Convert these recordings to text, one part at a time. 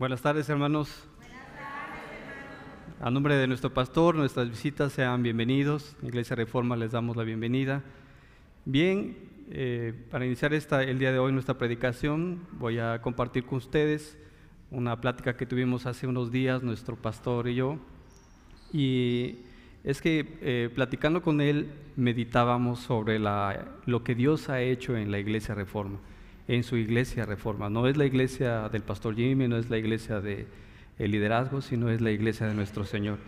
Buenas tardes, hermanos. A nombre de nuestro pastor, nuestras visitas sean bienvenidos. Iglesia Reforma les damos la bienvenida. Bien, eh, para iniciar esta, el día de hoy nuestra predicación, voy a compartir con ustedes una plática que tuvimos hace unos días, nuestro pastor y yo. Y es que eh, platicando con él, meditábamos sobre la, lo que Dios ha hecho en la Iglesia Reforma en su iglesia reforma. No es la iglesia del pastor Jimmy, no es la iglesia del liderazgo, sino es la iglesia de nuestro Señor.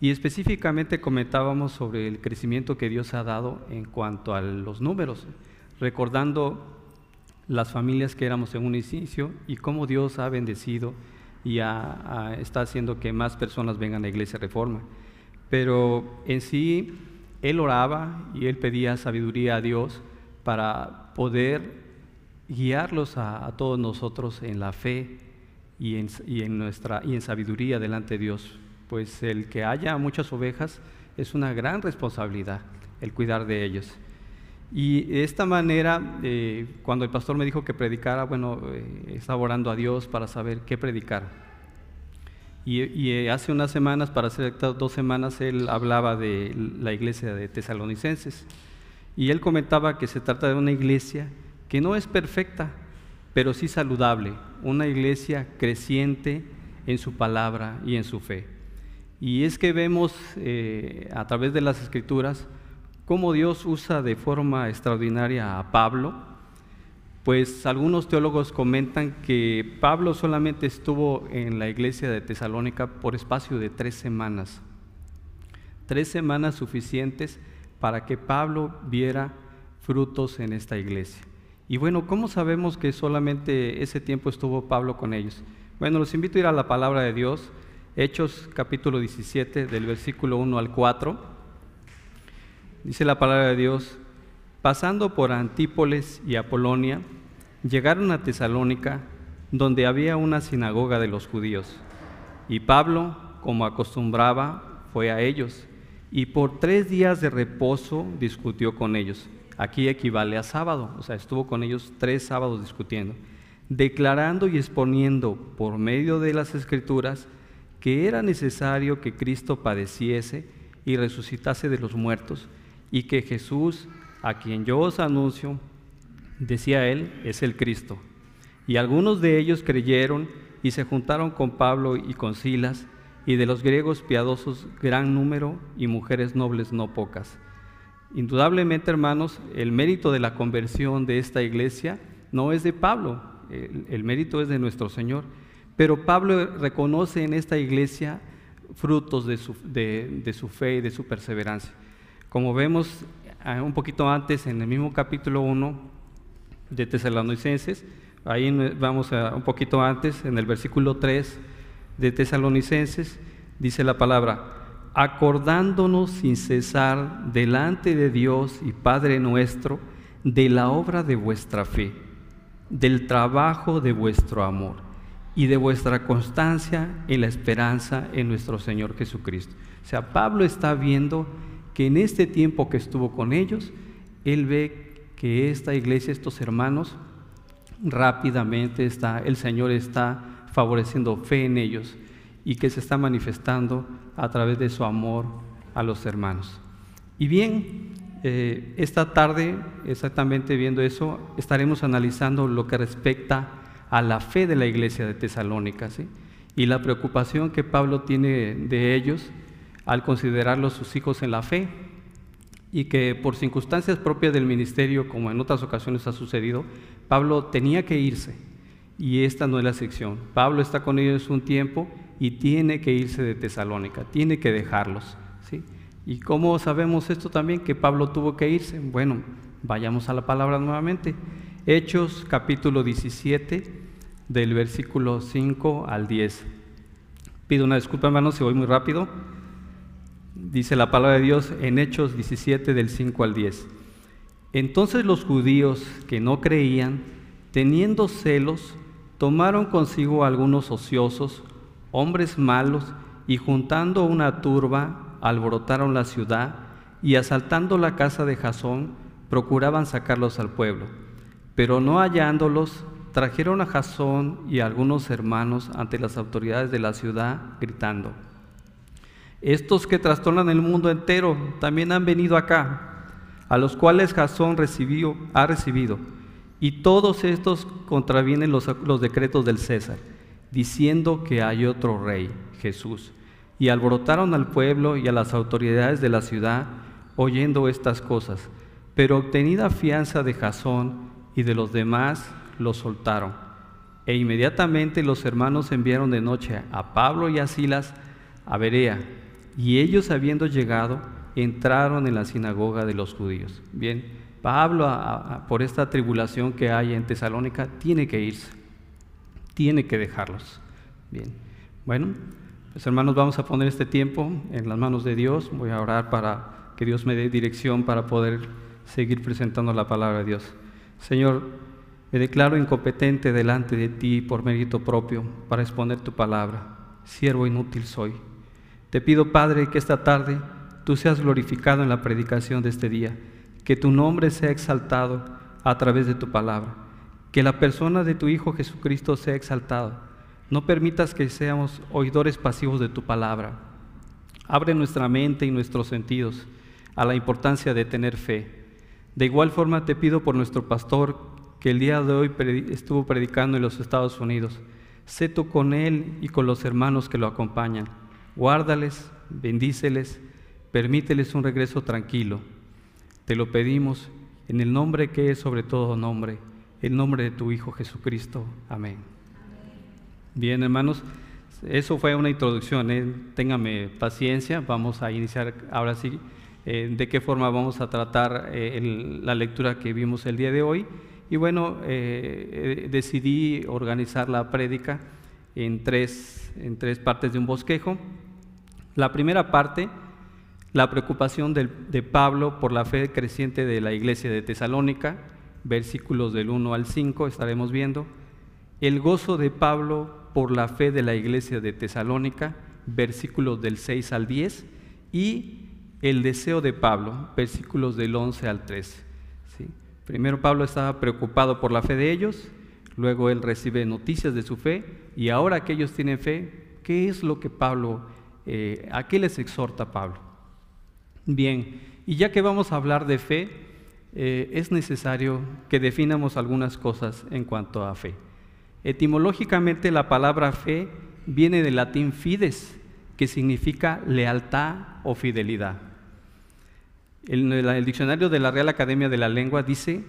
Y específicamente comentábamos sobre el crecimiento que Dios ha dado en cuanto a los números, recordando las familias que éramos en un inicio y cómo Dios ha bendecido y está haciendo que más personas vengan a la iglesia reforma. Pero en sí, él oraba y él pedía sabiduría a Dios para poder guiarlos a, todos nosotros en la fe y en, nuestra, y en sabiduría delante de Dios, pues el que haya muchas ovejas es una gran responsabilidad el cuidar de ellos. Y de esta manera, eh, cuando el pastor me dijo que predicara, bueno, eh, estaba orando a Dios para saber qué predicar. Y, y, eh, hace unas semanas, para hacer dos semanas, él hablaba de la iglesia de tesalonicenses. Y él comentaba que se trata de una iglesia que no es perfecta, pero sí saludable, una iglesia creciente en su palabra y en su fe. Y es que vemos eh, a través de las escrituras cómo Dios usa de forma extraordinaria a Pablo, pues algunos teólogos comentan que Pablo solamente estuvo en la iglesia de Tesalónica por espacio de tres semanas, tres semanas suficientes para que Pablo viera frutos en esta iglesia. Y bueno, ¿cómo sabemos que solamente ese tiempo estuvo Pablo con ellos? Bueno, los invito a ir a la palabra de Dios, Hechos capítulo 17, del versículo 1 al 4. Dice la palabra de Dios, pasando por Antípolis y Apolonia, llegaron a Tesalónica, donde había una sinagoga de los judíos. Y Pablo, como acostumbraba, fue a ellos, y por tres días de reposo discutió con ellos Aquí equivale a sábado, o sea, estuvo con ellos tres sábados discutiendo, declarando y exponiendo por medio de las escrituras que era necesario que Cristo padeciese y resucitase de los muertos, y que Jesús, a quien yo os anuncio, decía él, es el Cristo. Y algunos de ellos creyeron y se juntaron con Pablo y con Silas, y de los griegos piadosos gran número y mujeres nobles no pocas. Indudablemente, hermanos, el mérito de la conversión de esta iglesia no es de Pablo, el, mérito es de nuestro Señor. Pero Pablo reconoce en esta iglesia frutos de su, de, su fe y de su perseverancia. Como vemos ah, un poquito antes, en el mismo capítulo 1 de Tesalonicenses, ahí vamos a, un poquito antes, en el versículo 3 de Tesalonicenses, dice la palabra, acordándonos sin cesar delante de Dios y Padre nuestro de la obra de vuestra fe, del trabajo de vuestro amor y de vuestra constancia en la esperanza en nuestro Señor Jesucristo. O sea, Pablo está viendo que en este tiempo que estuvo con ellos, él ve que esta iglesia, estos hermanos, rápidamente está, el Señor está favoreciendo fe en ellos y que se está manifestando a través de su amor a los hermanos. Y bien, eh, esta tarde, exactamente viendo eso, estaremos analizando lo que respecta a la fe de la iglesia de Tesalónica y la preocupación que Pablo tiene de ellos al considerarlos sus hijos en la fe y que por circunstancias propias del ministerio, como en otras ocasiones ha sucedido, Pablo tenía que irse y esta no es la sección. Pablo está con ellos un tiempo y tiene que irse de Tesalónica, tiene que dejarlos. ¿sí? ¿Y cómo sabemos esto también? Que Pablo tuvo que irse. Bueno, vayamos a la palabra nuevamente. Hechos capítulo 17, del versículo 5 al 10. Pido una disculpa, hermanos, si voy muy rápido. Dice la palabra de Dios en Hechos 17, del 5 al 10. Entonces los judíos que no creían, teniendo celos, tomaron consigo algunos ociosos, hombres malos, y juntando una turba, alborotaron la ciudad, y asaltando la casa de Jasón, procuraban sacarlos al pueblo. Pero no hallándolos, trajeron a Jasón y algunos hermanos ante las autoridades de la ciudad, gritando, estos que trastornan el mundo entero también han venido acá, a los cuales Jasón recibió, ha recibido, y todos estos contravienen los decretos del César, diciendo que hay otro rey, Jesús. Y alborotaron al pueblo y a las autoridades de la ciudad, oyendo estas cosas. Pero obtenida fianza de Jasón y de los demás, los soltaron. E inmediatamente los hermanos enviaron de noche a Pablo y a Silas a Berea, y ellos habiendo llegado, entraron en la sinagoga de los judíos. Bien, Pablo, por esta tribulación que hay en Tesalónica, tiene que irse, tiene que dejarlos. Bien, bueno, pues hermanos, vamos a poner este tiempo en las manos de Dios. Voy a orar para que Dios me dé dirección para poder seguir presentando la palabra de Dios. Señor, me declaro incompetente delante de ti por mérito propio para exponer tu palabra. Siervo inútil soy. Te pido, Padre, que esta tarde tú seas glorificado en la predicación de este día, que tu nombre sea exaltado a través de tu palabra, que la persona de tu Hijo Jesucristo sea exaltada. No permitas que seamos oidores pasivos de tu palabra. Abre nuestra mente y nuestros sentidos a la importancia de tener fe. De igual forma te pido por nuestro pastor que el día de hoy estuvo predicando en los Estados Unidos. Sé tú con él y con los hermanos que lo acompañan Guárdales, bendíceles, permíteles un regreso tranquilo. Te lo pedimos en el nombre que es sobre todo nombre, el nombre de tu Hijo Jesucristo. Amén. Bien, hermanos, eso fue una introducción. ¿eh? Téngame paciencia. Vamos a iniciar ahora sí eh, de qué forma vamos a tratar eh, la lectura que vimos el día de hoy. Y bueno, decidí organizar la prédica en tres, en tres partes de un bosquejo. La primera parte, la preocupación de, Pablo por la fe creciente de la iglesia de Tesalónica, versículos del 1 al 5 estaremos viendo. El gozo de Pablo por la fe de la iglesia de Tesalónica, versículos del 6 al 10, y el deseo de Pablo, versículos del 11 al 13. Primero Pablo estaba preocupado por la fe de ellos, luego él recibe noticias de su fe, y ahora que ellos tienen fe, ¿qué es lo que Pablo eh, ¿A qué les exhorta Pablo? Bien, y ya que vamos a hablar de fe, eh, es necesario que definamos algunas cosas en cuanto a fe. Etimológicamente la palabra fe viene del latín fides, que significa lealtad o fidelidad. el, diccionario de la Real Academia de la Lengua dice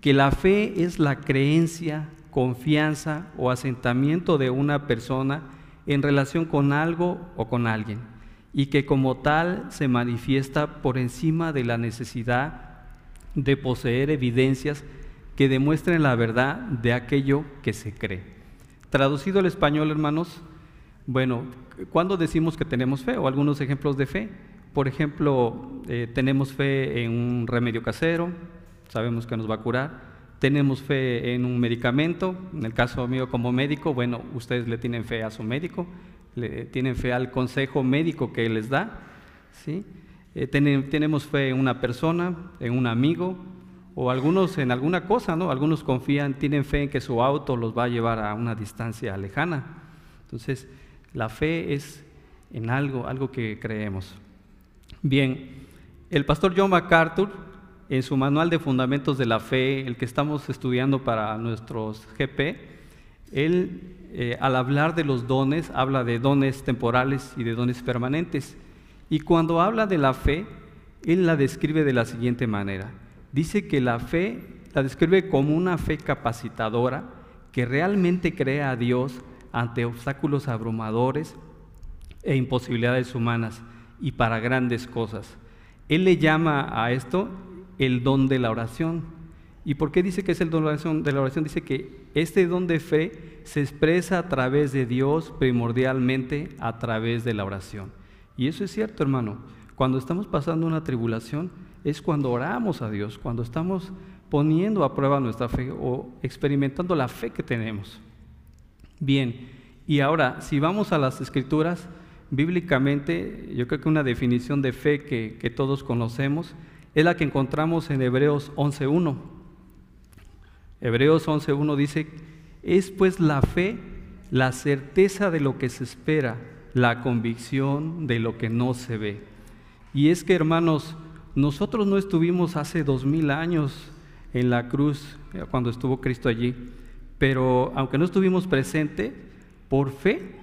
que la fe es la creencia, confianza o asentamiento de una persona en relación con algo o con alguien y que como tal se manifiesta por encima de la necesidad de poseer evidencias que demuestren la verdad de aquello que se cree. Traducido al español, hermanos, bueno, ¿cuándo decimos que tenemos fe? O algunos ejemplos de fe. Por ejemplo, eh, tenemos fe en un remedio casero, sabemos que nos va a curar tenemos fe en un medicamento, en el caso mío como médico, bueno, ustedes le tienen fe a su médico, le tienen fe al consejo médico que les da, ¿sí? Eh, tenemos fe en una persona, en un amigo, o algunos en alguna cosa, ¿no? Algunos confían, tienen fe en que su auto los va a llevar a una distancia lejana. Entonces, la fe es en algo, algo que creemos. Bien, el pastor John MacArthur en su manual de fundamentos de la fe, el que estamos estudiando para nuestros GP, él eh, al hablar de los dones habla de dones temporales y de dones permanentes. Y cuando habla de la fe, él la describe de la siguiente manera. Dice que la fe la describe como una fe capacitadora que realmente crea a Dios ante obstáculos abrumadores e imposibilidades humanas y para grandes cosas. Él le llama a esto el don de la oración. ¿Y por qué dice que es el don? De la oración dice que este don de fe se expresa a través de Dios primordialmente a través de la oración. Y eso es cierto, hermano. Cuando estamos pasando una tribulación es cuando oramos a Dios, cuando estamos poniendo a prueba nuestra fe o experimentando la fe que tenemos. Bien, y ahora, si vamos a las escrituras, bíblicamente, yo creo que una definición de fe que, todos conocemos es la que encontramos en Hebreos 11.1. Hebreos 11.1 dice, Es pues la fe, la certeza de lo que se espera, la convicción de lo que no se ve. Y es que, hermanos, nosotros no estuvimos hace dos mil años en la cruz, eh, cuando estuvo Cristo allí, pero aunque no estuvimos presentes, por fe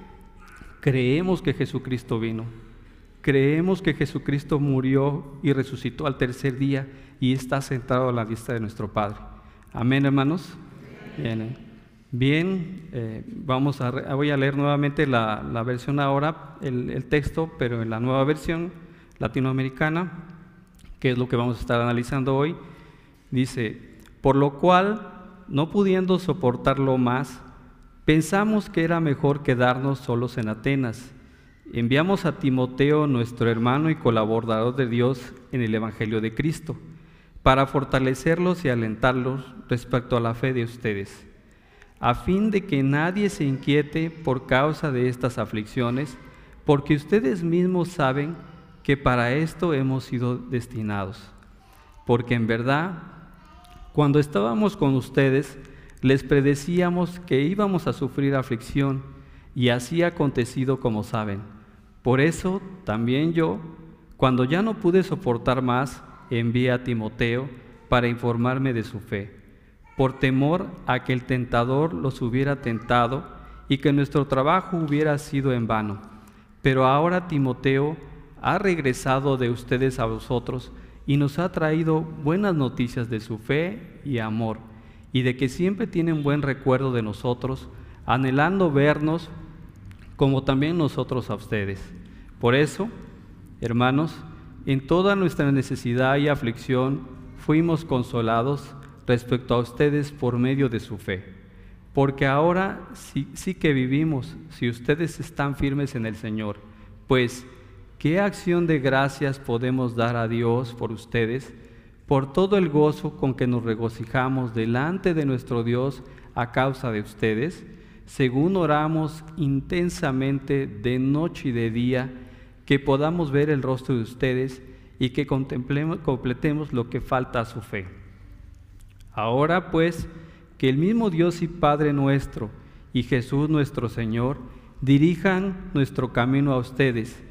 creemos que Jesucristo vino. Creemos que Jesucristo murió y resucitó al tercer día y está sentado a la vista de nuestro Padre. Amén, hermanos. Eh. Bien eh, vamos a, voy a leer nuevamente la, versión ahora, el, el, texto, pero en la nueva versión latinoamericana, que es lo que vamos a estar analizando hoy. Dice, por lo cual, no pudiendo soportarlo más, pensamos que era mejor quedarnos solos en Atenas. Enviamos a Timoteo, nuestro hermano y colaborador de Dios en el Evangelio de Cristo, para fortalecerlos y alentarlos respecto a la fe de ustedes, a fin de que nadie se inquiete por causa de estas aflicciones, porque ustedes mismos saben que para esto hemos sido destinados. Porque en verdad cuando estábamos con ustedes, les predecíamos que íbamos a sufrir aflicción, y así ha acontecido como saben. Por eso también yo, cuando ya no pude soportar más, envié a Timoteo para informarme de su fe, por temor a que el tentador los hubiera tentado y que nuestro trabajo hubiera sido en vano. Pero ahora Timoteo ha regresado de ustedes a vosotros, y nos ha traído buenas noticias de su fe y amor y de que siempre tienen buen recuerdo de nosotros, anhelando vernos como también nosotros a ustedes. Por eso, hermanos, en toda nuestra necesidad y aflicción fuimos consolados respecto a ustedes por medio de su fe. Porque ahora sí, que vivimos si ustedes están firmes en el Señor, pues ¿Qué acción de gracias podemos dar a Dios por ustedes, por todo el gozo con que nos regocijamos delante de nuestro Dios a causa de ustedes, según oramos intensamente de noche y de día, que podamos ver el rostro de ustedes y que completemos lo que falta a su fe? Ahora pues, que el mismo Dios y Padre nuestro y Jesús nuestro Señor dirijan nuestro camino a ustedes,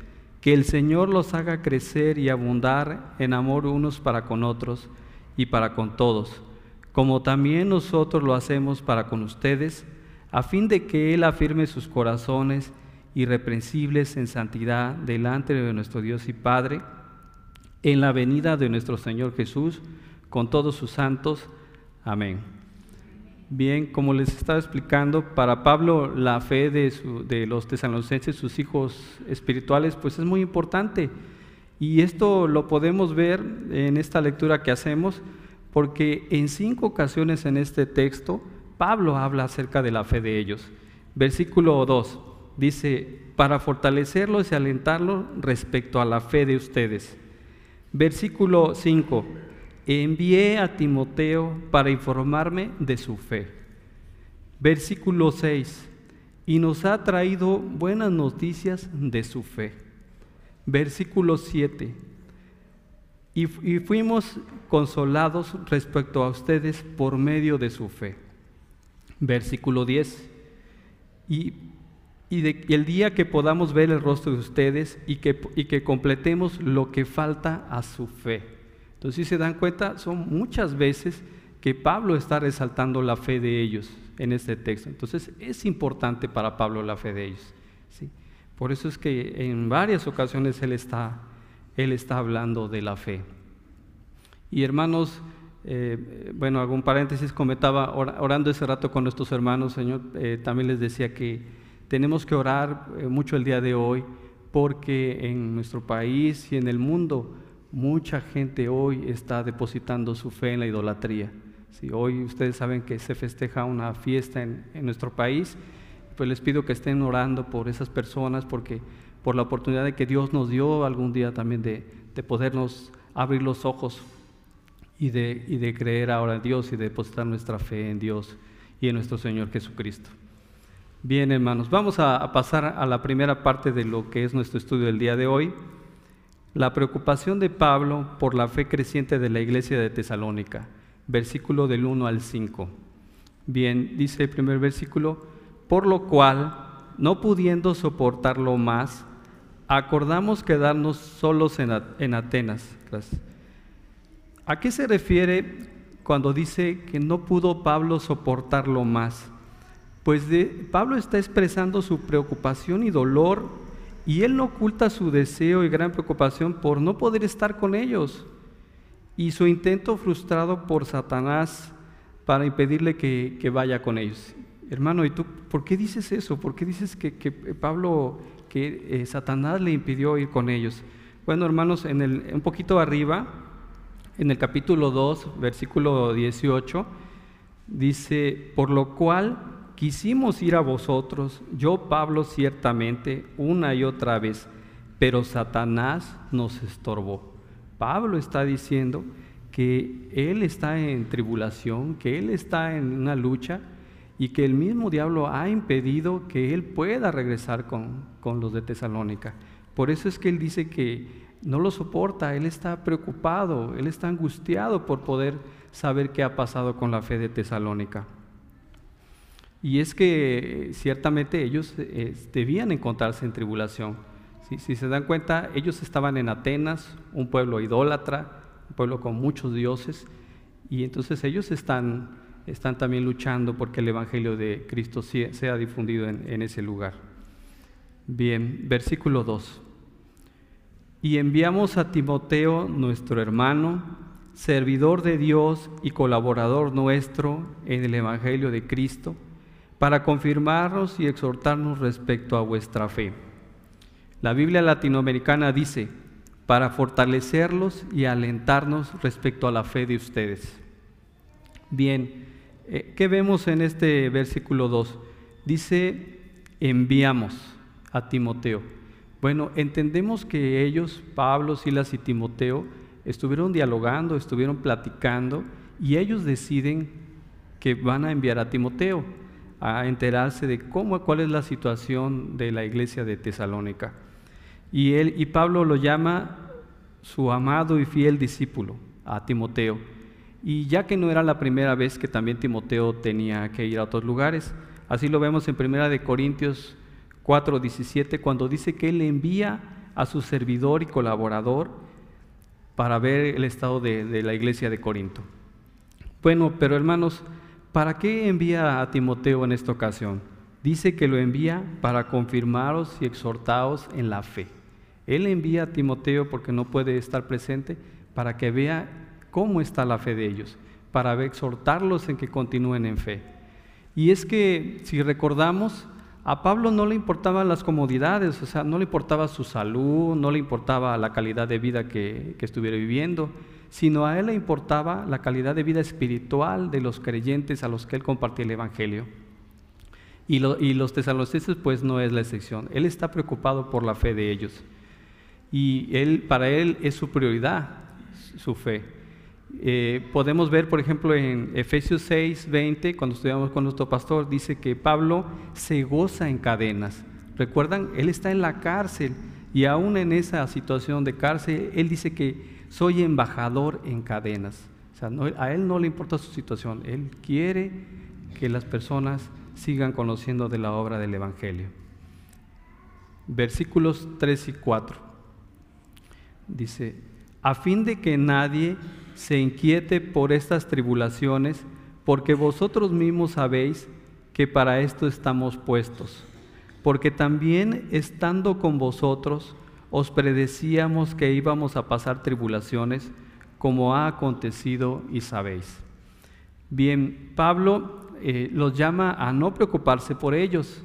que el Señor los haga crecer y abundar en amor unos para con otros y para con todos, como también nosotros lo hacemos para con ustedes, a fin de que Él afirme sus corazones irreprensibles en santidad delante de nuestro Dios y Padre, en la venida de nuestro Señor Jesús, con todos sus santos. Amén. Bien, como les estaba explicando, para Pablo la fe de, los tesalonicenses, sus hijos espirituales, pues es muy importante. Y esto lo podemos ver en esta lectura que hacemos, porque en cinco ocasiones en este texto Pablo habla acerca de la fe de ellos. Versículo 2 dice, para fortalecerlos y alentarlos respecto a la fe de ustedes. Versículo 5, envié a Timoteo para informarme de su fe. Versículo 6, y nos ha traído buenas noticias de su fe. Versículo 7, y, fuimos consolados respecto a ustedes por medio de su fe. Versículo 10, y, el día que podamos ver el rostro de ustedes y que, y que completemos lo que falta a su fe. Entonces, si se dan cuenta, son muchas veces que Pablo está resaltando la fe de ellos en este texto. Entonces, es importante para Pablo la fe de ellos. Por eso es que en varias ocasiones él está, él está hablando de la fe. Y hermanos, eh, bueno, algún paréntesis comentaba, orando ese rato con nuestros hermanos, Señor, eh, también les decía que tenemos que orar eh, mucho el día de hoy porque en nuestro país y en el mundo Mucha gente hoy está depositando su fe en la idolatría. Si hoy ustedes saben que se festeja una fiesta en, nuestro país, pues les pido que estén orando por esas personas, porque por la oportunidad de que Dios nos dio algún día también de, podernos abrir los ojos y de, y de creer ahora en Dios y de depositar nuestra fe en Dios y en nuestro Señor Jesucristo. Bien, hermanos, vamos a pasar a la primera parte de lo que es nuestro estudio del día de hoy. La preocupación de Pablo por la fe creciente de la iglesia de Tesalónica, versículo del 1 al 5. Bien, dice el primer versículo, por lo cual, no pudiendo soportarlo más, acordamos quedarnos solos en, Atenas. ¿A qué se refiere cuando dice que no pudo Pablo soportarlo más? Pues Pablo está expresando su preocupación y dolor y él no oculta su deseo y gran preocupación por no poder estar con ellos y su intento frustrado por Satanás para impedirle que, vaya con ellos. Hermano, ¿y tú por qué dices eso? ¿Por qué dices que, Pablo, que eh, Satanás le impidió ir con ellos? Bueno, hermanos, en el, un poquito arriba, en el capítulo 2, versículo 18, dice, por lo cual quisimos ir a vosotros, yo Pablo ciertamente, una y otra vez, pero Satanás nos estorbó. Pablo está diciendo que él está en tribulación, que él está en una lucha y que el mismo diablo ha impedido que él pueda regresar con, con los de Tesalónica. Por eso es que él dice que no lo soporta, él está preocupado, él está angustiado por poder saber qué ha pasado con la fe de Tesalónica. Y es que ciertamente ellos eh, debían encontrarse en tribulación. Si se dan cuenta, ellos estaban en Atenas, un pueblo idólatra, un pueblo con muchos dioses, y entonces ellos están, están también luchando porque el Evangelio de Cristo sea difundido en, en ese lugar. Bien, versículo 2. Y enviamos a Timoteo, nuestro hermano, servidor de Dios y colaborador nuestro en el Evangelio de Cristo, para confirmarnos y exhortarnos respecto a vuestra fe. La Biblia latinoamericana dice, para fortalecerlos y alentarnos respecto a la fe de ustedes. Bien, eh, ¿qué vemos en este versículo 2? Dice, enviamos a Timoteo. Bueno, entendemos que ellos, Pablo, Silas y Timoteo, estuvieron dialogando, estuvieron platicando y ellos deciden que van a enviar a Timoteo a enterarse de cómo, cuál es la situación de la iglesia de Tesalónica. Y, él, y Pablo lo llama su amado y fiel discípulo, a Timoteo. Y ya que no era la primera vez que también Timoteo tenía que ir a otros lugares, así lo vemos en Primera de Corintios 4, 17, cuando dice que él envía a su servidor y colaborador para ver el estado de la iglesia de Corinto. Bueno, pero hermanos, ¿Para qué envía a Timoteo en esta ocasión? Dice que lo envía para confirmaros y exhortaros en la fe. Él envía a Timoteo porque no puede estar presente para que vea cómo está la fe de ellos, para exhortarlos en que continúen en fe. Y es que si recordamos, a Pablo no le importaban las comodidades, o sea, no le importaba su salud, no le importaba la calidad de vida que, que estuviera viviendo sino a él le importaba la calidad de vida espiritual de los creyentes a los que él compartía el Evangelio. Y, los tesalonicenses pues no es la excepción. Él está preocupado por la fe de ellos. Y él, para él es su prioridad, su fe. Eh, podemos ver, por ejemplo, en Efesios 6, 20, cuando estudiamos con nuestro pastor, dice que Pablo se goza en cadenas. Recuerdan, él está en la cárcel y aún en esa situación de cárcel, él dice que soy embajador en cadenas. O sea, a él no le importa su situación, él quiere que las personas sigan conociendo de la obra del Evangelio. Versículos 3 y 4. Dice, a fin de que nadie se inquiete por estas tribulaciones, porque vosotros mismos sabéis que para esto estamos puestos, porque también estando con vosotros, os predecíamos que íbamos a pasar tribulaciones, como ha acontecido y sabéis. Bien, Pablo eh, los llama a no preocuparse por ellos,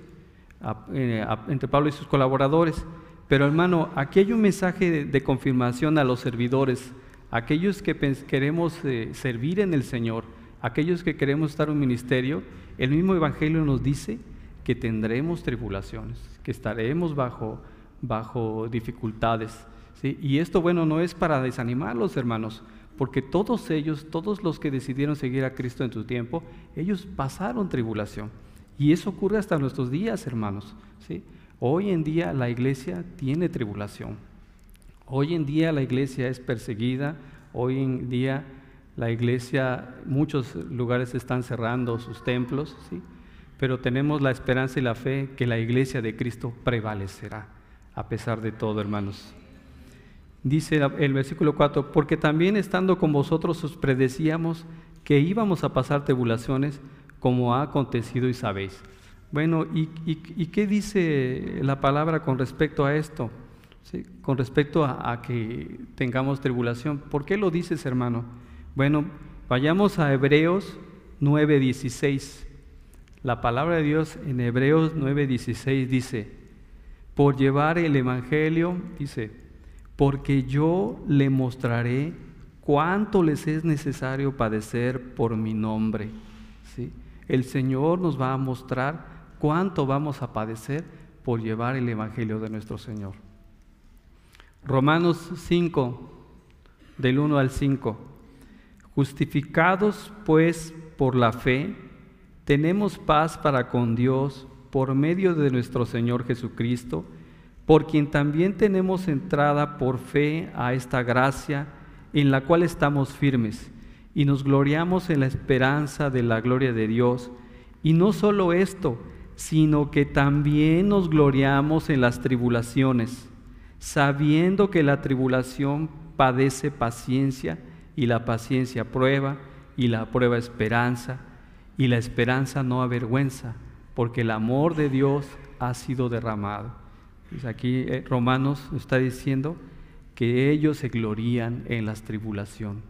eh, entre Pablo y sus colaboradores. Pero hermano, aquí hay un mensaje de, confirmación a los servidores, aquellos que queremos eh, servir en el Señor, aquellos que queremos estar en un ministerio. El mismo Evangelio nos dice que tendremos tribulaciones, que estaremos bajo bajo dificultades. Y esto, bueno, no es para desanimarlos, hermanos, porque todos ellos, todos los que decidieron seguir a Cristo en su tiempo, ellos pasaron tribulación. Y eso ocurre hasta nuestros días, hermanos. ¿sí? Hoy en día la iglesia tiene tribulación. Hoy en día la iglesia es perseguida. Hoy en día La iglesia, muchos lugares están cerrando sus templos, ¿sí? pero tenemos la esperanza y la fe que la iglesia de Cristo prevalecerá, a pesar de todo, hermanos. Dice el versículo 4, porque también estando con vosotros os predecíamos que íbamos a pasar tribulaciones, como ha acontecido y sabéis. Bueno, ¿y, qué dice la palabra con respecto a esto? Con respecto a, a, que tengamos tribulación. ¿Por qué lo dices, hermano? Bueno, vayamos a Hebreos 9:16. La palabra de Dios en Hebreos 9:16 dice, por llevar el Evangelio, dice, porque yo le mostraré cuánto les es necesario padecer por mi nombre. El Señor nos va a mostrar cuánto vamos a padecer por llevar el Evangelio de nuestro Señor. Romanos 5, del 1 al 5. Justificados pues por la fe, tenemos paz para con Dios por medio de nuestro Señor Jesucristo, por quien también tenemos entrada por fe a esta gracia en la cual estamos firmes y nos gloriamos en la esperanza de la gloria de Dios. Y no solo esto, sino que también nos gloriamos en las tribulaciones, sabiendo que la tribulación padece paciencia y la paciencia prueba y la prueba esperanza y la esperanza no avergüenza, porque el amor de Dios ha sido derramado. aquí eh, Romanos está diciendo que ellos se glorían en la tribulación,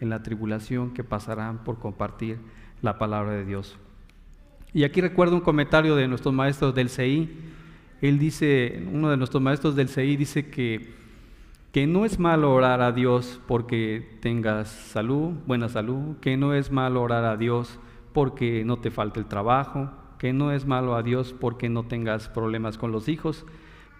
en la tribulación que pasarán por compartir la palabra de Dios. Y aquí recuerdo un comentario de nuestros maestros del CI. Él dice, uno de nuestros maestros del CI dice que, que no es malo orar a Dios porque tengas salud, buena salud, que no es malo orar a Dios porque no te falte el trabajo, que no es malo a Dios porque no tengas problemas con los hijos.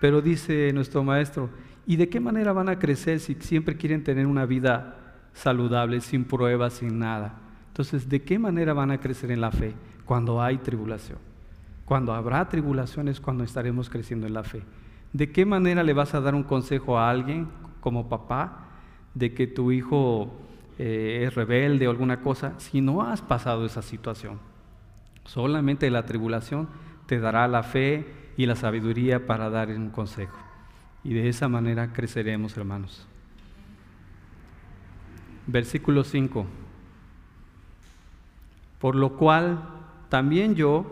Pero dice nuestro maestro, ¿y de qué manera van a crecer si siempre quieren tener una vida saludable, sin pruebas, sin nada? Entonces, ¿de qué manera van a crecer en la fe cuando hay tribulación? Cuando habrá tribulaciones, cuando estaremos creciendo en la fe. ¿De qué manera le vas a dar un consejo a alguien como papá de que tu hijo eh, es rebelde o alguna cosa, si no has pasado esa situación. Solamente la tribulación te dará la fe y la sabiduría para dar un consejo. Y de esa manera creceremos, hermanos. Versículo 5. Por lo cual también yo,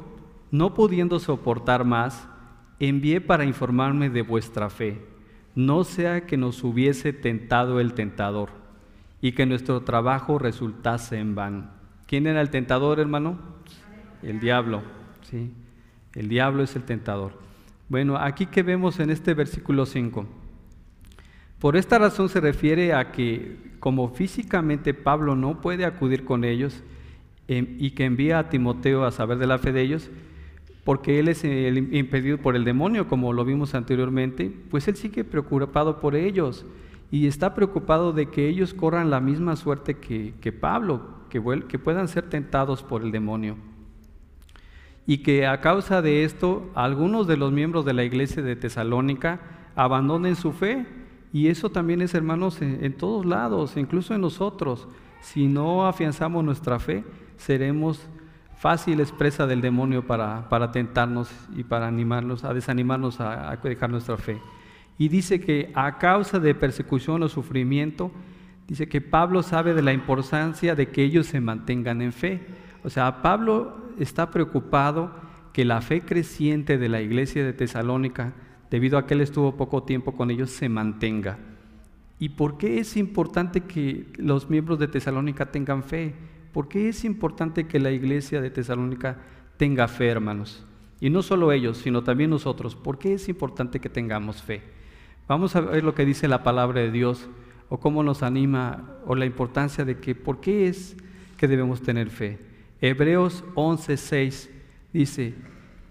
no pudiendo soportar más, envié para informarme de vuestra fe, no sea que nos hubiese tentado el tentador y que nuestro trabajo resultase en vano. ¿Quién era el tentador, hermano? El diablo, ¿sí? El diablo es el tentador. Bueno, aquí que vemos en este versículo 5. Por esta razón se refiere a que como físicamente Pablo no puede acudir con ellos em, y que envía a Timoteo a saber de la fe de ellos, porque él es impedido por el demonio, como lo vimos anteriormente, pues él sigue preocupado por ellos y está preocupado de que ellos corran la misma suerte que, Pablo, que, que puedan ser tentados por el demonio. Y que a causa de esto algunos de los miembros de la iglesia de Tesalónica abandonen su fe. Y eso también es, hermanos, en, todos lados, incluso en nosotros. Si no afianzamos nuestra fe, seremos fáciles presa del demonio para, para tentarnos y para animarnos, a desanimarnos a dejar nuestra fe. Y dice que a causa de persecución o sufrimiento, dice que Pablo sabe de la importancia de que ellos se mantengan en fe. O sea, Pablo está preocupado que la fe creciente de la iglesia de Tesalónica, debido a que él estuvo poco tiempo con ellos, se mantenga. ¿Y por qué es importante que los miembros de Tesalónica tengan fe? ¿Por qué es importante que la iglesia de Tesalónica tenga fe, hermanos? Y no solo ellos, sino también nosotros. ¿Por qué es importante que tengamos fe? Vamos a ver lo que dice la palabra de Dios o cómo nos anima o la importancia de que, ¿por qué es que debemos tener fe? Hebreos 11:6 dice,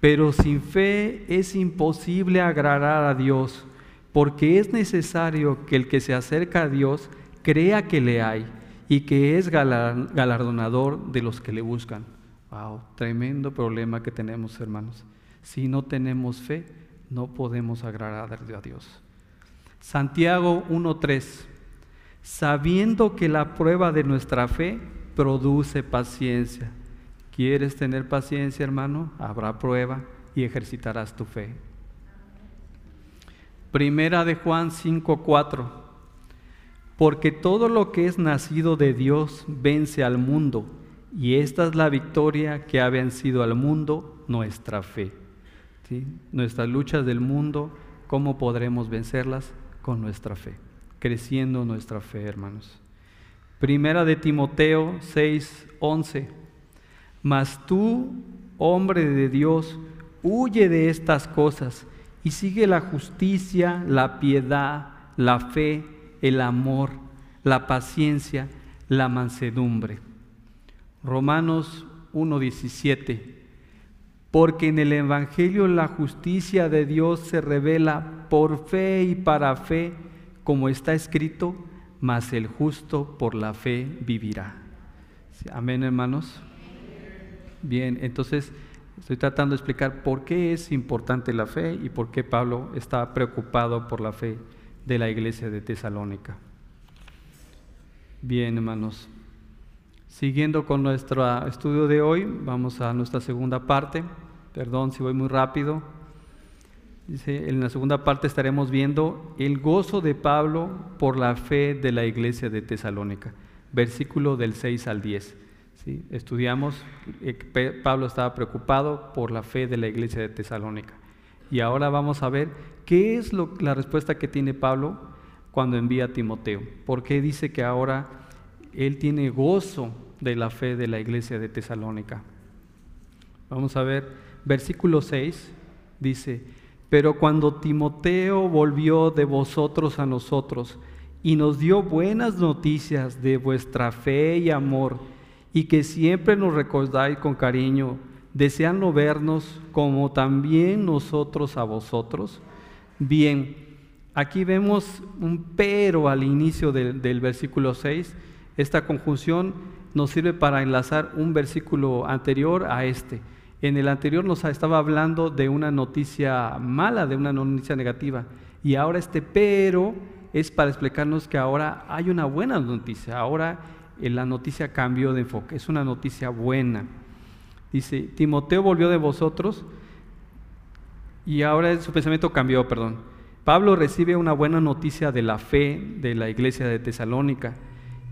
pero sin fe es imposible agradar a Dios, porque es necesario que el que se acerca a Dios crea que le hay y que es galardonador de los que le buscan. Wow, tremendo problema que tenemos, hermanos. Si no tenemos fe, no podemos agradar a Dios. Santiago 1.3. sabiendo que la prueba de nuestra fe produce paciencia. ¿Quieres tener paciencia, hermano? Habrá prueba y ejercitarás tu fe. Primera de Juan 5:4. Porque todo lo que es nacido de Dios vence al mundo, y esta es la victoria que ha vencido al mundo, nuestra fe. Nuestras luchas del mundo, ¿cómo podremos vencerlas? Con nuestra fe, creciendo nuestra fe, hermanos. Primera de Timoteo 6:11. Mas tú, hombre de Dios, huye de estas cosas y sigue la justicia, la piedad, la fe, el amor, la paciencia, la mansedumbre. Romanos 1.17. Porque en el Evangelio la justicia de Dios se revela por fe y para fe, como está escrito, mas el justo por la fe vivirá. Amén, hermanos. Bien, entonces Estoy tratando de explicar por qué es importante la fe y por qué Pablo está preocupado por la fe de la iglesia de Tesalónica. Bien, hermanos. Siguiendo con nuestro estudio de hoy, vamos a nuestra segunda parte. Perdón si voy muy rápido. Dice, en la segunda parte estaremos viendo el gozo de Pablo por la fe de la iglesia de Tesalónica, versículo del 6 al 10. Estudiamos, eh, Pablo estaba preocupado por la fe de la iglesia de Tesalónica. Y ahora vamos a ver qué es la respuesta que tiene Pablo cuando envía a Timoteo. ¿Por qué dice que ahora él tiene gozo de la fe de la iglesia de Tesalónica? Vamos a ver, versículo 6 dice, pero cuando Timoteo volvió de vosotros a nosotros y nos dio buenas noticias de vuestra fe y amor, y que siempre nos recordáis con cariño, deseando vernos como también nosotros a vosotros. Bien, aquí vemos un pero al inicio del, del versículo 6. Esta conjunción nos sirve para enlazar un versículo anterior a este. En el anterior nos estaba hablando de una noticia mala, de una noticia negativa. Y ahora este pero es para explicarnos que ahora hay una buena noticia. Ahora la noticia cambió de enfoque, es una noticia buena. Dice, Timoteo volvió de vosotros y ahora su pensamiento cambió, perdón. Pablo recibe una buena noticia de la fe de la iglesia de Tesalónica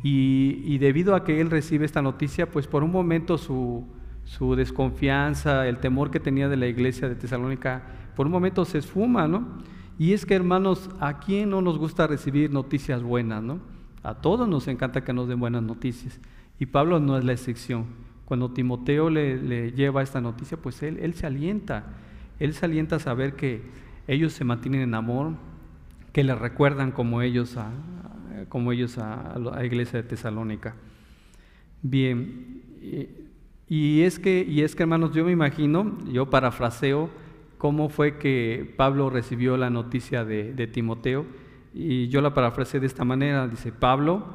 y, debido a que él recibe esta noticia, pues por un momento su, su desconfianza, el temor que tenía de la iglesia de Tesalónica, por un momento se esfuma, ¿no? Y es que hermanos, ¿a quién no nos gusta recibir noticias buenas, ¿no? A todos nos encanta que nos den buenas noticias. Y Pablo no es la excepción. Cuando Timoteo le, lleva esta noticia, pues él, se alienta. Él se alienta a saber que ellos se mantienen en amor, que le recuerdan como ellos a, como ellos a, la iglesia de Tesalónica. Bien, y, es que, y es que hermanos, yo me imagino, yo parafraseo cómo fue que Pablo recibió la noticia de Timoteo y yo la parafraseé de esta manera, dice Pablo,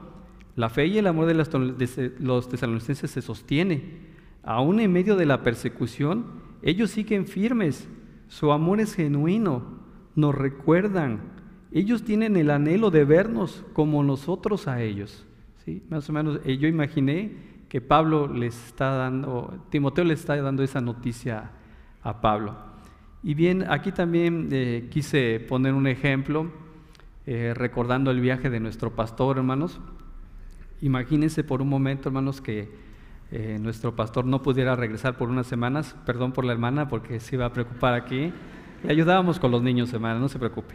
la fe y el amor de los tesalonicenses se sostiene. Aún en medio de la persecución, ellos siguen firmes, su amor es genuino, nos recuerdan, ellos tienen el anhelo de vernos como nosotros a ellos. ¿sí? Más o menos, eh, yo imaginé que Pablo les está dando, Timoteo le está dando esa noticia a Pablo. Y bien, aquí también eh, quise poner un ejemplo eh, recordando el viaje de nuestro pastor, hermanos. Imagínense por un momento, hermanos, que eh, nuestro pastor no pudiera regresar por unas semanas. Perdón por la hermana, porque se iba a preocupar aquí. Le ayudábamos con los niños, hermana, no se preocupe.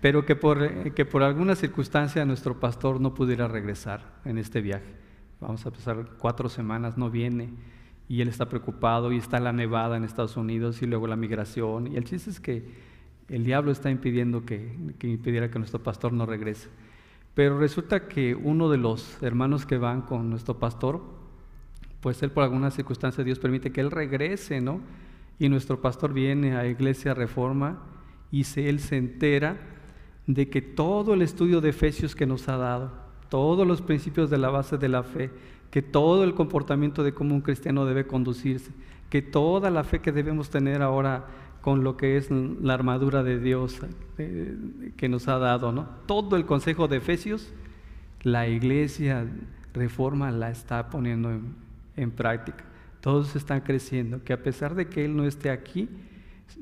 Pero que por, eh, que por alguna circunstancia nuestro pastor no pudiera regresar en este viaje. Vamos a pasar cuatro semanas, no viene y él está preocupado y está la nevada en Estados Unidos y luego la migración. Y el chiste es que el diablo está impidiendo que, impidiera que nuestro pastor no regrese. Pero resulta que uno de los hermanos que van con nuestro pastor, pues él por alguna circunstancia Dios permite que él regrese, ¿no? Y nuestro pastor viene a Iglesia Reforma y se, él se entera de que todo el estudio de Efesios que nos ha dado, todos los principios de la base de la fe, que todo el comportamiento de cómo un cristiano debe conducirse, que toda la fe que debemos tener ahora con lo que es la armadura de Dios eh, que nos ha dado, ¿no? Todo el consejo de Efesios La iglesia reforma la está poniendo en, práctica. Todos están creciendo, que a pesar de que Él no esté aquí,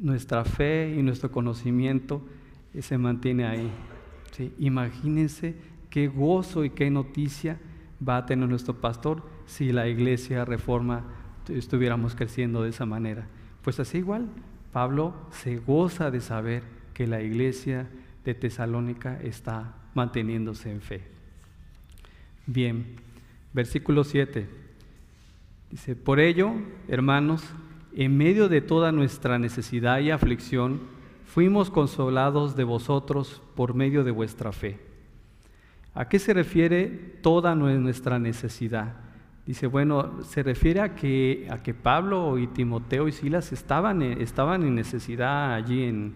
nuestra fe y nuestro conocimiento eh, se mantiene ahí. Imagínense qué gozo y qué noticia va a tener nuestro pastor si la iglesia reforma estuviéramos creciendo de esa manera. Pues así igual, Pablo se goza de saber que la iglesia de Tesalónica está manteniéndose en fe. Bien, versículo 7. Dice, por ello, hermanos, en medio de toda nuestra necesidad y aflicción, fuimos consolados de vosotros por medio de vuestra fe. ¿A qué se refiere toda nuestra necesidad? Dice, bueno, se refiere a que, a que Pablo y Timoteo y Silas estaban, estaban en necesidad allí en,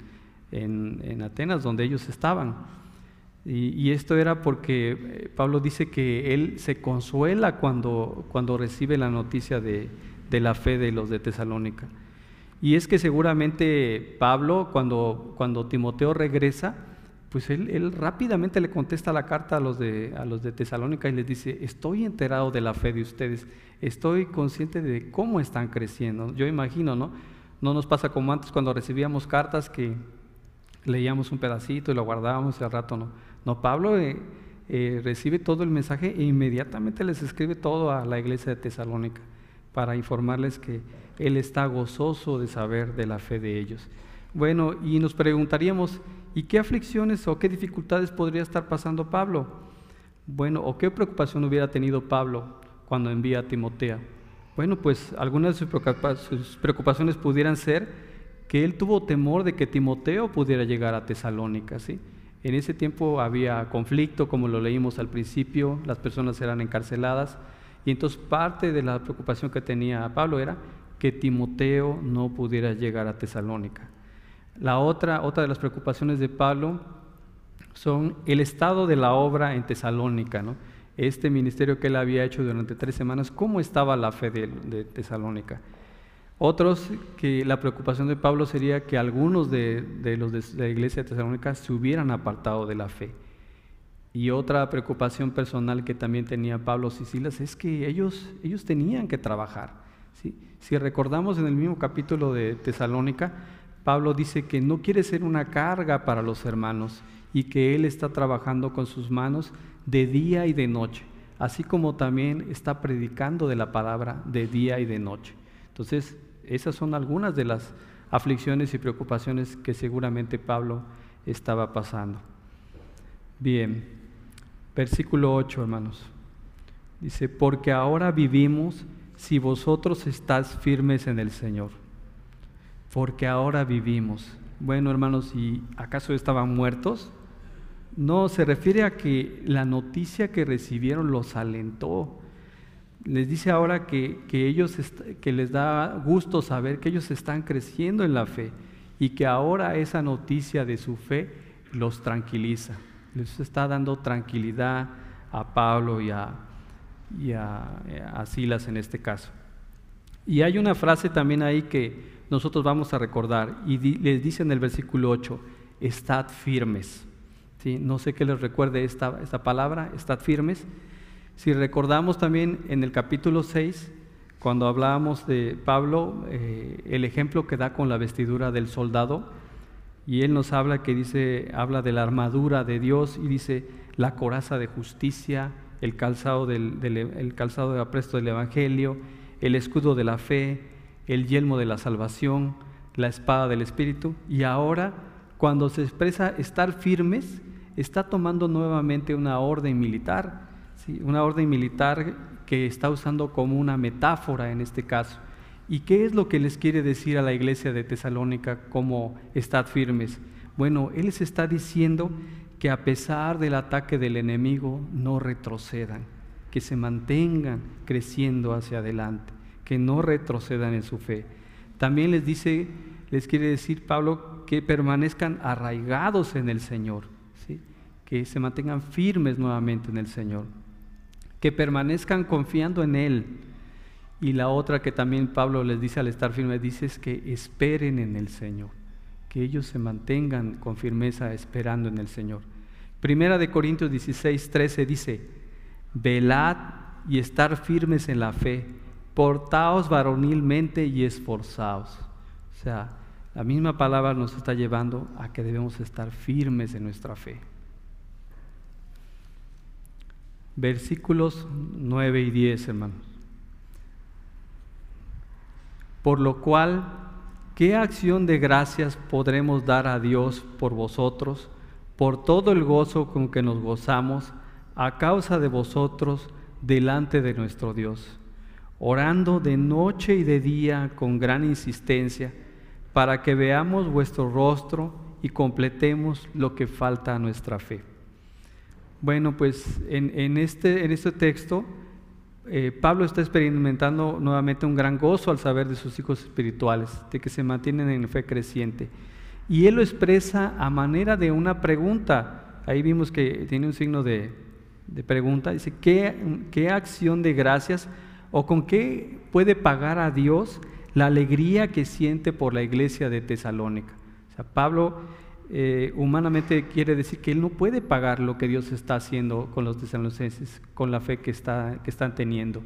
en, Atenas, donde ellos estaban. Y, esto era porque eh, Pablo dice que él se consuela cuando, cuando recibe la noticia de, la fe de los de Tesalónica. Y es que seguramente Pablo, cuando, cuando Timoteo regresa, pues él, rápidamente le contesta la carta a los, de, a los de Tesalónica y les dice, estoy enterado de la fe de ustedes, estoy consciente de cómo están creciendo. Yo imagino, ¿no? No nos pasa como antes cuando recibíamos cartas que leíamos un pedacito y lo guardábamos y al rato no. No, Pablo eh, eh, recibe todo el mensaje e inmediatamente les escribe todo a la iglesia de Tesalónica para informarles que él está gozoso de saber de la fe de ellos. Bueno, y nos preguntaríamos, ¿y qué aflicciones o qué dificultades podría estar pasando Pablo? Bueno, ¿o qué preocupación hubiera tenido Pablo cuando envía a Timoteo? Bueno, pues algunas de sus preocupaciones pudieran ser que él tuvo temor de que Timoteo pudiera llegar a Tesalónica. ¿sí? En ese tiempo había conflicto, como lo leímos al principio, las personas eran encarceladas, y entonces parte de la preocupación que tenía Pablo era que Timoteo no pudiera llegar a Tesalónica. La otra, otra de las preocupaciones de Pablo son el estado de la obra en Tesalónica, ¿no? este ministerio que él había hecho durante tres semanas, ¿cómo estaba la fe de, de Tesalónica? Otros que la preocupación de Pablo sería que algunos de, los de la iglesia de Tesalónica se hubieran apartado de la fe. Y otra preocupación personal que también tenía Pablo y Silas es que ellos, ellos tenían que trabajar. Si recordamos en el mismo capítulo de Tesalónica, Pablo dice que no quiere ser una carga para los hermanos y que él está trabajando con sus manos de día y de noche, así como también está predicando de la palabra de día y de noche. Entonces, esas son algunas de las aflicciones y preocupaciones que seguramente Pablo estaba pasando. Bien, versículo 8, hermanos. Dice, porque ahora vivimos si vosotros estáis firmes en el Señor. Porque ahora vivimos. Bueno, hermanos, ¿y acaso estaban muertos? No, se refiere a que la noticia que recibieron los alentó les dice ahora que, ellos que les da gusto saber que ellos están creciendo en la fe y que ahora esa noticia de su fe los tranquiliza. Les está dando tranquilidad a Pablo y a, y a, Silas en este caso. Y hay una frase también ahí que nosotros vamos a recordar y les dice en el versículo 8, estad firmes. ¿Sí? No sé qué les recuerde esta, esta palabra, estad firmes. Si recordamos también en el capítulo 6, cuando hablábamos de Pablo, eh, el ejemplo que da con la vestidura del soldado, y él nos habla que dice, habla de la armadura de Dios y dice la coraza de justicia, el calzado, del, el calzado de apresto del Evangelio, el escudo de la fe, el yelmo de la salvación, la espada del Espíritu, y ahora cuando se expresa estar firmes, está tomando nuevamente una orden militar una orden militar que está usando como una metáfora en este caso. ¿Y qué es lo que les quiere decir a la iglesia de Tesalónica como estad firmes? Bueno, Él les está diciendo que a pesar del ataque del enemigo no retrocedan, que se mantengan creciendo hacia adelante, que no retrocedan en su fe. También les dice, les quiere decir Pablo que permanezcan arraigados en el Señor, ¿sí? que se mantengan firmes nuevamente en el Señor que permanezcan confiando en Él. Y la otra que también Pablo les dice al estar firme, dice es que esperen en el Señor, que ellos se mantengan con firmeza esperando en el Señor, Primera de Corintios 16, 13 dice, velad y estar firmes en la fe, portaos varonilmente y esforzaos. O sea, la misma palabra nos está llevando a que debemos estar firmes en nuestra fe. Versículos 9 y 10, hermanos. Por lo cual, ¿qué acción de gracias podremos dar a Dios por vosotros, por todo el gozo con que nos gozamos a causa de vosotros delante de nuestro Dios, orando de noche y de día con gran insistencia, para que veamos vuestro rostro y completemos lo que falta a nuestra fe. Bueno, pues en, este, en este texto eh, Pablo está experimentando nuevamente un gran gozo al saber de sus hijos espirituales, de que se mantienen en fe creciente. Y él lo expresa a manera de una pregunta. Ahí vimos que tiene un signo de, pregunta. Dice, ¿qué, ¿qué acción de gracias o con qué puede pagar a Dios la alegría que siente por la iglesia de Tesalónica. O sea, Pablo eh, humanamente quiere decir que él no puede pagar lo que Dios está haciendo con los tesalonicenses, con la fe que, está, que están teniendo.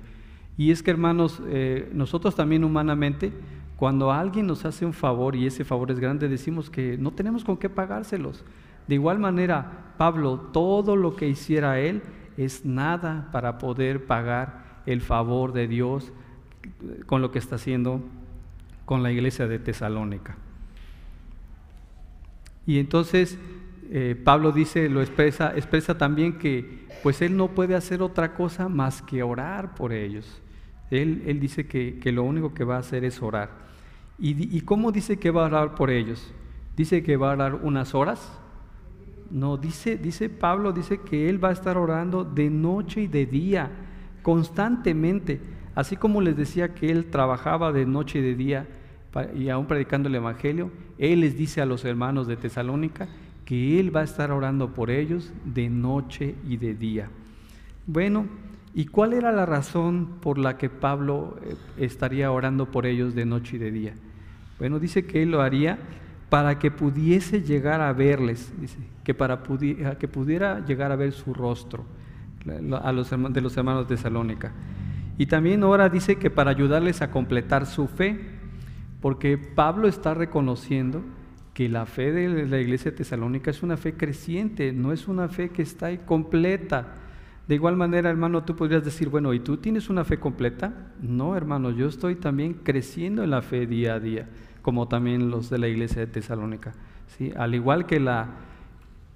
Y es que, hermanos, eh, nosotros también humanamente, cuando alguien nos hace un favor y ese favor es grande, decimos que no tenemos con qué pagárselos. De igual manera, Pablo, todo lo que hiciera él es nada para poder pagar el favor de Dios con lo que está haciendo con la iglesia de Tesalónica. Y entonces eh, Pablo dice, lo expresa, expresa también que pues él no puede hacer otra cosa más que orar por ellos. Él, él dice que, lo único que va a hacer es orar. ¿Y, ¿Y cómo dice que va a orar por ellos? ¿Dice que va a orar unas horas? No, dice, dice Pablo, dice que él va a estar orando de noche y de día, constantemente. Así como les decía que él trabajaba de noche y de día y aún predicando el Evangelio, él les dice a los hermanos de Tesalónica que él va a estar orando por ellos de noche y de día. Bueno, ¿y cuál era la razón por la que Pablo eh, estaría orando por ellos de noche y de día? Bueno, dice que él lo haría para que pudiese llegar a verles, dice, que para que pudiera llegar a ver su rostro a los, de los hermanos de Tesalónica. Y también ahora dice que para ayudarles a completar su fe, porque Pablo está reconociendo que la fe de la iglesia de tesalónica es una fe creciente, no es una fe que está ahí completa. De igual manera, hermano, tú podrías decir, bueno, ¿y tú tienes una fe completa? No, hermano, yo estoy también creciendo en la fe día a día, como también los de la iglesia de Tesalónica. ¿sí? Al igual que, la,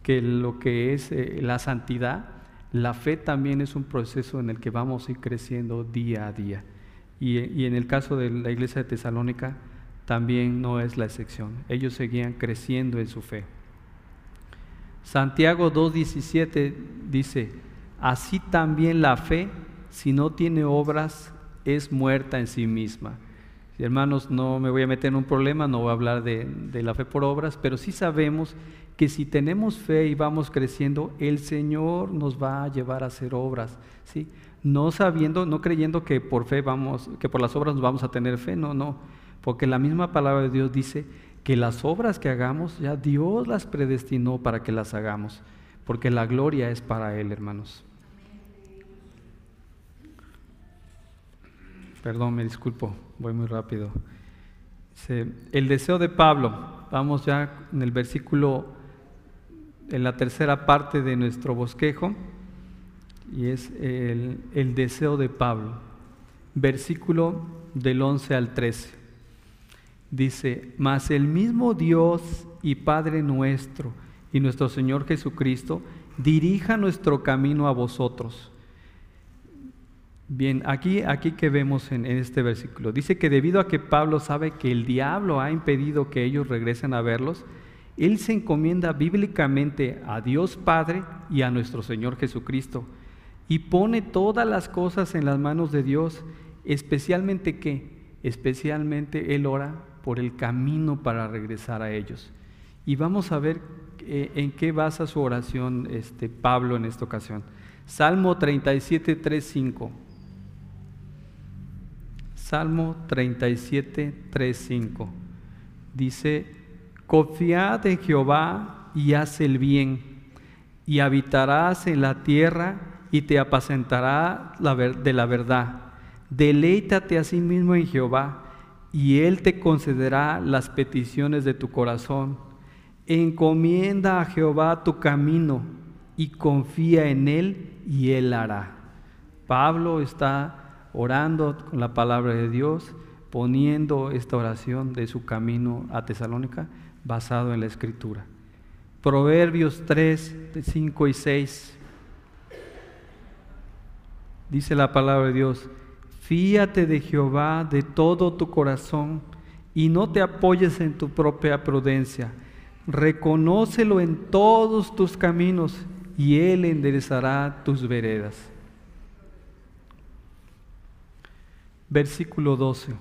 que lo que es eh, la santidad, la fe también es un proceso en el que vamos a ir creciendo día a día. Y, en el caso de la iglesia de Tesalónica, también no es la excepción. Ellos seguían creciendo en su fe. Santiago 2.17 dice, así también la fe, si no tiene obras, es muerta en sí misma. Hermanos, no me voy a meter en un problema, no voy a hablar de, la fe por obras, pero sí sabemos que si tenemos fe y vamos creciendo, el Señor nos va a llevar a hacer obras, ¿sí? No sabiendo, no creyendo que por fe vamos, que por las obras nos vamos a tener fe, no, no, porque la misma palabra de Dios dice que las obras que hagamos ya Dios las predestinó para que las hagamos, porque la gloria es para Él, hermanos. Perdón, me disculpo, voy muy rápido. El deseo de Pablo, vamos ya en el versículo en la tercera parte de nuestro bosquejo, y es el, el deseo de Pablo, versículo del 11 al 13. Dice, mas el mismo Dios y Padre nuestro y nuestro Señor Jesucristo dirija nuestro camino a vosotros. Bien, aquí, aquí que vemos en, este versículo, dice que debido a que Pablo sabe que el diablo ha impedido que ellos regresen a verlos, él se encomienda bíblicamente a Dios Padre y a nuestro Señor Jesucristo y pone todas las cosas en las manos de Dios, especialmente que, especialmente Él ora por el camino para regresar a ellos. Y vamos a ver eh, en qué basa su oración este, Pablo en esta ocasión. Salmo 37, 3, 5. Salmo 37, 3, 5. Dice, Confiad en Jehová y haz el bien. y habitarás en la tierra y te apacentará de la verdad. Deleítate a sí mismo en Jehová y Él te concederá las peticiones de tu corazón. Encomienda a Jehová tu camino y confía en Él y Él hará. Pablo está orando con la palabra de Dios, poniendo esta oración de su camino a Tesalónica basado en la Escritura. Proverbios 3, 5 y 6. Dice la palabra de Dios, fíate de Jehová de todo tu corazón y no te apoyes en tu propia prudencia. Reconócelo en todos tus caminos y Él enderezará tus veredas. Versículo 12.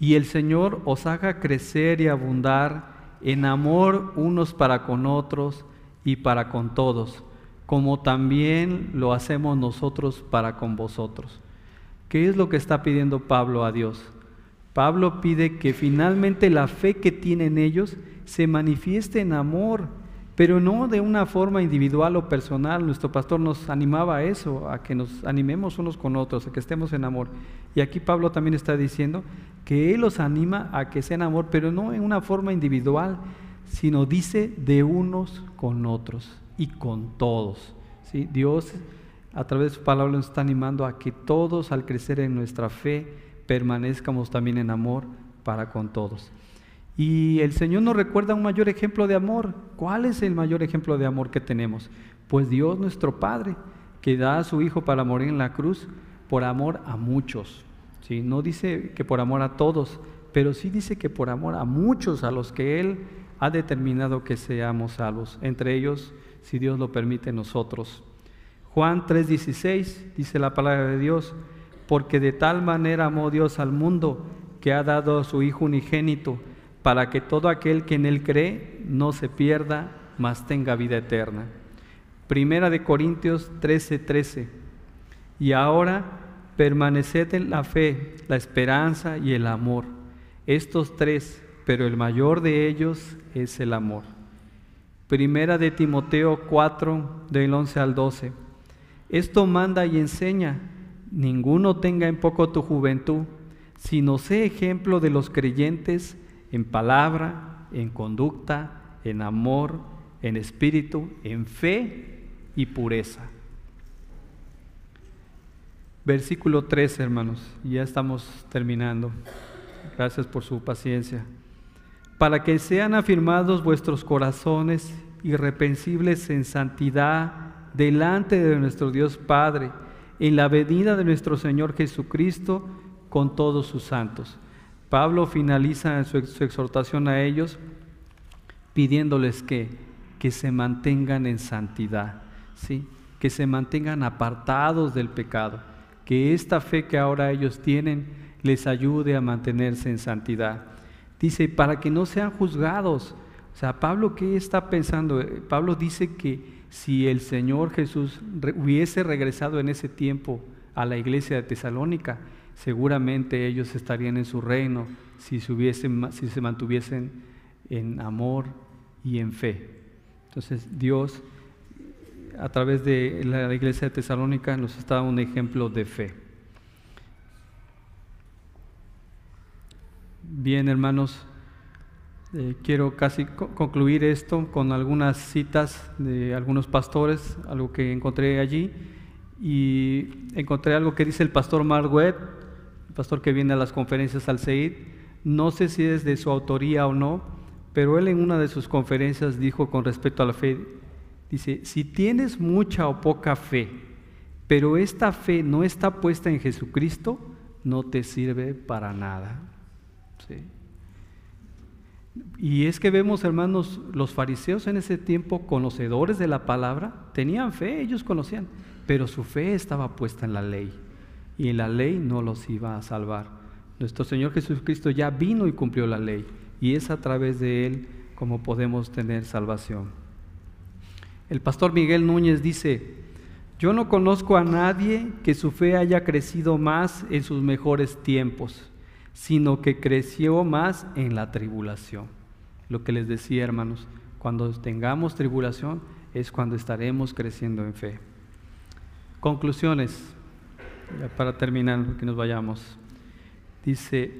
Y el Señor os haga crecer y abundar en amor unos para con otros y para con todos, como también lo hacemos nosotros para con vosotros. ¿Qué es lo que está pidiendo Pablo a Dios? Pablo pide que finalmente la fe que tienen ellos se manifieste en amor, pero no de una forma individual o personal. Nuestro pastor nos animaba a eso, a que nos animemos unos con otros, a que estemos en amor. Y aquí Pablo también está diciendo que Él los anima a que sean amor, pero no en una forma individual, sino dice de unos con otros y con todos. ¿sí? Dios a través de su palabra nos está animando a que todos al crecer en nuestra fe permanezcamos también en amor para con todos. Y el Señor nos recuerda un mayor ejemplo de amor. ¿Cuál es el mayor ejemplo de amor que tenemos? Pues Dios nuestro Padre, que da a su Hijo para morir en la cruz por amor a muchos. No dice que por amor a todos, pero sí dice que por amor a muchos a los que Él ha determinado que seamos salvos, entre ellos, si Dios lo permite, nosotros. Juan 3:16 dice la palabra de Dios, porque de tal manera amó Dios al mundo que ha dado a su Hijo unigénito, para que todo aquel que en Él cree no se pierda, mas tenga vida eterna. Primera de Corintios 13:13. Y ahora permaneced en la fe, la esperanza y el amor. Estos tres, pero el mayor de ellos es el amor. Primera de Timoteo 4, del 11 al 12. Esto manda y enseña, ninguno tenga en poco tu juventud, sino sé ejemplo de los creyentes en palabra, en conducta, en amor, en espíritu, en fe y pureza. Versículo 3, hermanos, ya estamos terminando. Gracias por su paciencia. Para que sean afirmados vuestros corazones irrepensibles en santidad delante de nuestro Dios Padre, en la venida de nuestro Señor Jesucristo con todos sus santos. Pablo finaliza su, exhortación a ellos pidiéndoles que, que se mantengan en santidad, ¿sí? que se mantengan apartados del pecado que esta fe que ahora ellos tienen les ayude a mantenerse en santidad. Dice, para que no sean juzgados. O sea, Pablo, ¿qué está pensando? Pablo dice que si el Señor Jesús hubiese regresado en ese tiempo a la iglesia de Tesalónica, seguramente ellos estarían en su reino si se, hubiesen, si se mantuviesen en amor y en fe. Entonces Dios a través de la iglesia de Tesalónica nos está un ejemplo de fe. Bien, hermanos, eh, quiero casi concluir esto con algunas citas de algunos pastores, algo que encontré allí, y encontré algo que dice el pastor Marguet, el pastor que viene a las conferencias al CEID, no sé si es de su autoría o no, pero él en una de sus conferencias dijo con respecto a la fe, Dice, si tienes mucha o poca fe, pero esta fe no está puesta en Jesucristo, no te sirve para nada. Y es que vemos, hermanos, los fariseos en ese tiempo, conocedores de la palabra, tenían fe, ellos conocían, pero su fe estaba puesta en la ley. Y la ley no los iba a salvar. Nuestro Señor Jesucristo ya vino y cumplió la ley. Y es a través de Él como podemos tener salvación. El pastor Miguel Núñez dice, yo no conozco a nadie que su fe haya crecido más en sus mejores tiempos, sino que creció más en la tribulación. Lo que les decía, hermanos, cuando tengamos tribulación es cuando estaremos creciendo en fe. Conclusiones, para terminar, que nos vayamos. Dice,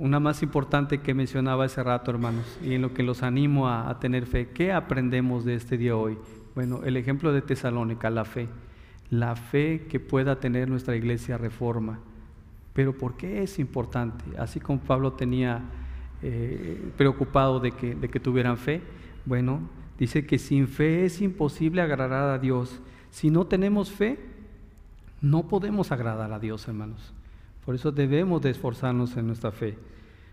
una más importante que mencionaba hace rato, hermanos, y en lo que los animo a, tener fe. ¿Qué aprendemos de este día hoy? Bueno, el ejemplo de Tesalónica, la fe. La fe que pueda tener nuestra iglesia reforma. Pero ¿por qué es importante? Así como Pablo tenía eh, preocupado de que, de que tuvieran fe, bueno, dice que sin fe es imposible agradar a Dios. Si no tenemos fe, no podemos agradar a Dios, hermanos. Por eso debemos de esforzarnos en nuestra fe.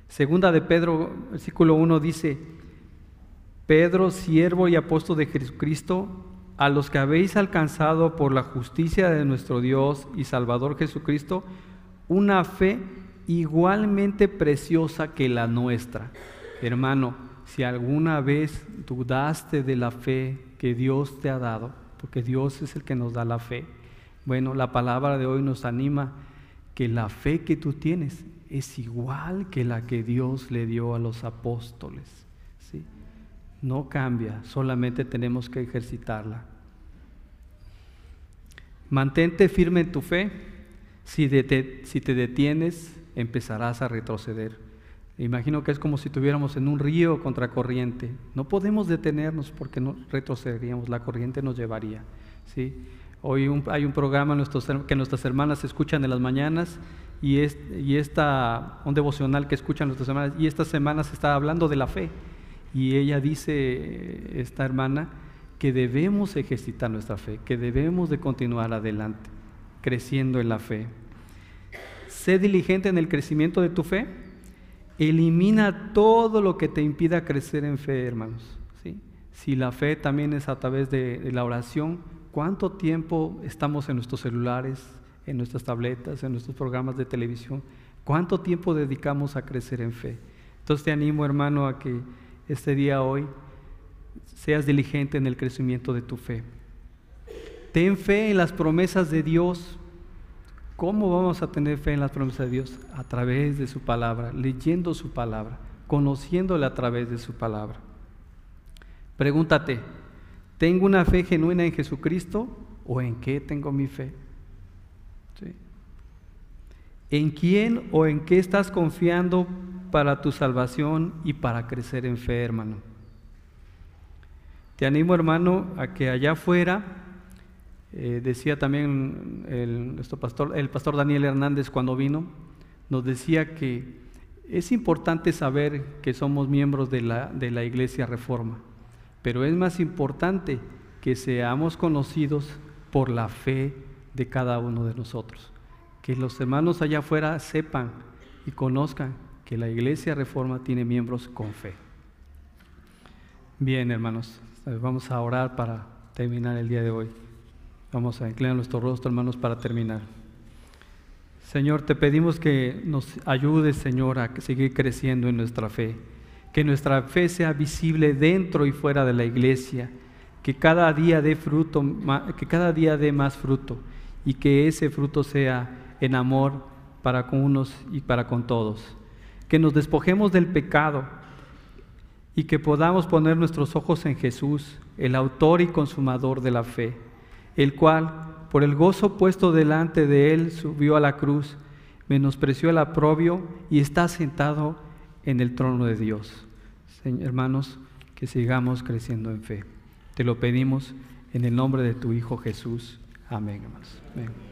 Segunda de Pedro, versículo 1 dice, Pedro, siervo y apóstol de Jesucristo, a los que habéis alcanzado por la justicia de nuestro Dios y Salvador Jesucristo, una fe igualmente preciosa que la nuestra. Hermano, si alguna vez dudaste de la fe que Dios te ha dado, porque Dios es el que nos da la fe, bueno, la palabra de hoy nos anima que la fe que tú tienes es igual que la que Dios le dio a los apóstoles. ¿sí? No cambia, solamente tenemos que ejercitarla. Mantente firme en tu fe. Si, te detienes, empezarás a retroceder. Imagino que es como si estuviéramos en un río contra corriente. No podemos detenernos porque no retrocederíamos, la corriente nos llevaría. ¿sí? Hoy hay un programa que nuestras hermanas escuchan en las mañanas y, es, un devocional que escuchan nuestras hermanas y esta semana se está hablando de la fe. Y ella dice, esta hermana, que debemos ejercitar nuestra fe, que debemos de continuar adelante, creciendo en la fe. Sé diligente en el crecimiento de tu fe. Elimina todo lo que te impida crecer en fe, hermanos. Si la fe también es a través de la oración, ¿Cuánto tiempo estamos en nuestros celulares, en nuestras tabletas, en nuestros programas de televisión? ¿Cuánto tiempo dedicamos a crecer en fe? Entonces te animo, hermano, a que este día hoy seas diligente en el crecimiento de tu fe. Ten fe en las promesas de Dios. ¿Cómo vamos a tener fe en las promesas de Dios? A través de su palabra, leyendo su palabra, conociéndole a través de su palabra. Pregúntate, ¿Tengo una fe genuina en Jesucristo o en qué tengo mi fe? ¿En quién o en qué estás confiando para tu salvación y para crecer en fe, hermano? Te animo, hermano, a que allá afuera, eh, decía también el, nuestro pastor, el pastor Daniel Hernández cuando vino, nos decía que es importante saber que somos miembros de la, de la Iglesia Reforma pero es más importante que seamos conocidos por la fe de cada uno de nosotros. Que los hermanos allá afuera sepan y conozcan que la Iglesia Reforma tiene miembros con fe. Bien, hermanos, vamos a orar para terminar el día de hoy. Vamos a inclinar nuestro rostro, hermanos, para terminar. Señor, te pedimos que nos ayudes, Señor, a seguir creciendo en nuestra fe que nuestra fe sea visible dentro y fuera de la iglesia, que cada día dé fruto, que cada día dé más fruto y que ese fruto sea en amor para con unos y para con todos. Que nos despojemos del pecado y que podamos poner nuestros ojos en Jesús, el autor y consumador de la fe, el cual, por el gozo puesto delante de él, subió a la cruz, menospreció el aprobio y está sentado en el trono de Dios hermanos, que sigamos creciendo en fe. Te lo pedimos en el nombre de tu Hijo Jesús. Amén, hermanos. Amén.